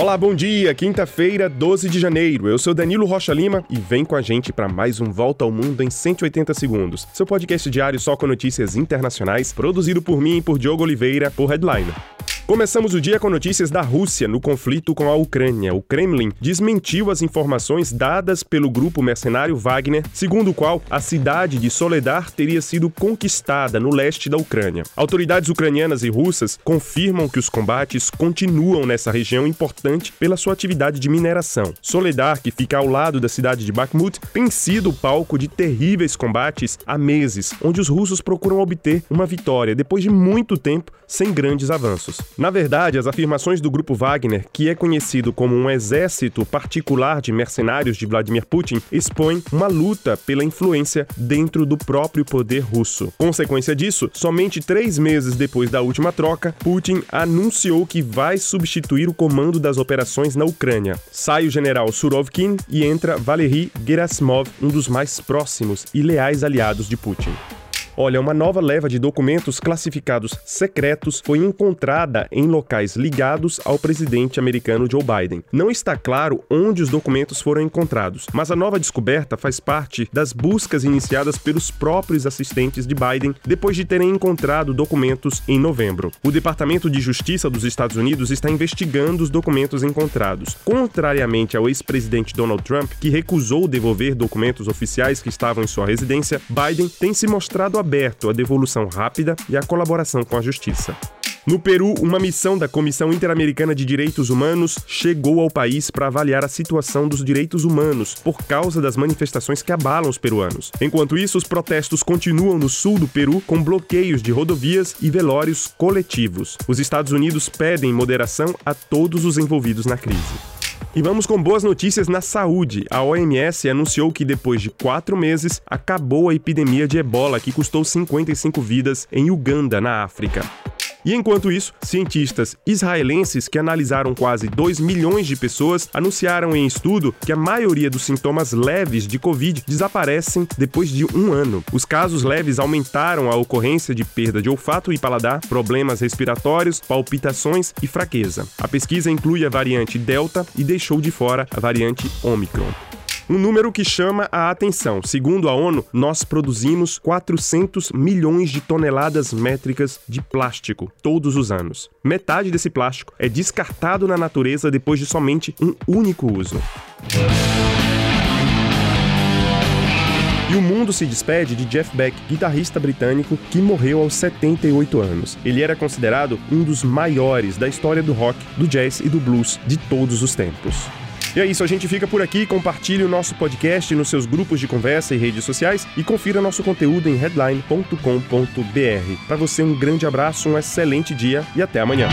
Olá, bom dia. Quinta-feira, 12 de janeiro. Eu sou Danilo Rocha Lima e vem com a gente para mais um Volta ao Mundo em 180 segundos. Seu podcast diário só com notícias internacionais, produzido por mim e por Diogo Oliveira, por Headliner. Começamos o dia com notícias da Rússia no conflito com a Ucrânia. O Kremlin desmentiu as informações dadas pelo grupo mercenário Wagner, segundo o qual a cidade de Soledar teria sido conquistada no leste da Ucrânia. Autoridades ucranianas e russas confirmam que os combates continuam nessa região importante pela sua atividade de mineração. Soledar, que fica ao lado da cidade de Bakhmut, tem sido palco de terríveis combates há meses, onde os russos procuram obter uma vitória depois de muito tempo sem grandes avanços. Na verdade, as afirmações do grupo Wagner, que é conhecido como um exército particular de mercenários de Vladimir Putin, expõem uma luta pela influência dentro do próprio poder russo. Consequência disso, somente três meses depois da última troca, Putin anunciou que vai substituir o comando das operações na Ucrânia. Sai o general Surovkin e entra Valery Gerasimov, um dos mais próximos e leais aliados de Putin. Olha, uma nova leva de documentos classificados secretos foi encontrada em locais ligados ao presidente americano Joe Biden. Não está claro onde os documentos foram encontrados, mas a nova descoberta faz parte das buscas iniciadas pelos próprios assistentes de Biden depois de terem encontrado documentos em novembro. O Departamento de Justiça dos Estados Unidos está investigando os documentos encontrados. Contrariamente ao ex-presidente Donald Trump, que recusou devolver documentos oficiais que estavam em sua residência, Biden tem se mostrado aberto à devolução rápida e à colaboração com a justiça. No Peru, uma missão da Comissão Interamericana de Direitos Humanos chegou ao país para avaliar a situação dos direitos humanos por causa das manifestações que abalam os peruanos. Enquanto isso, os protestos continuam no sul do Peru com bloqueios de rodovias e velórios coletivos. Os Estados Unidos pedem moderação a todos os envolvidos na crise. E vamos com boas notícias na saúde. A OMS anunciou que depois de quatro meses acabou a epidemia de ebola que custou 55 vidas em Uganda, na África. E enquanto isso, cientistas israelenses que analisaram quase 2 milhões de pessoas anunciaram em estudo que a maioria dos sintomas leves de Covid desaparecem depois de um ano. Os casos leves aumentaram a ocorrência de perda de olfato e paladar, problemas respiratórios, palpitações e fraqueza. A pesquisa inclui a variante Delta e deixou de fora a variante Omicron. Um número que chama a atenção. Segundo a ONU, nós produzimos 400 milhões de toneladas métricas de plástico todos os anos. Metade desse plástico é descartado na natureza depois de somente um único uso. E o mundo se despede de Jeff Beck, guitarrista britânico que morreu aos 78 anos. Ele era considerado um dos maiores da história do rock, do jazz e do blues de todos os tempos. E é isso, a gente fica por aqui. Compartilhe o nosso podcast nos seus grupos de conversa e redes sociais e confira nosso conteúdo em headline.com.br. Para você, um grande abraço, um excelente dia e até amanhã.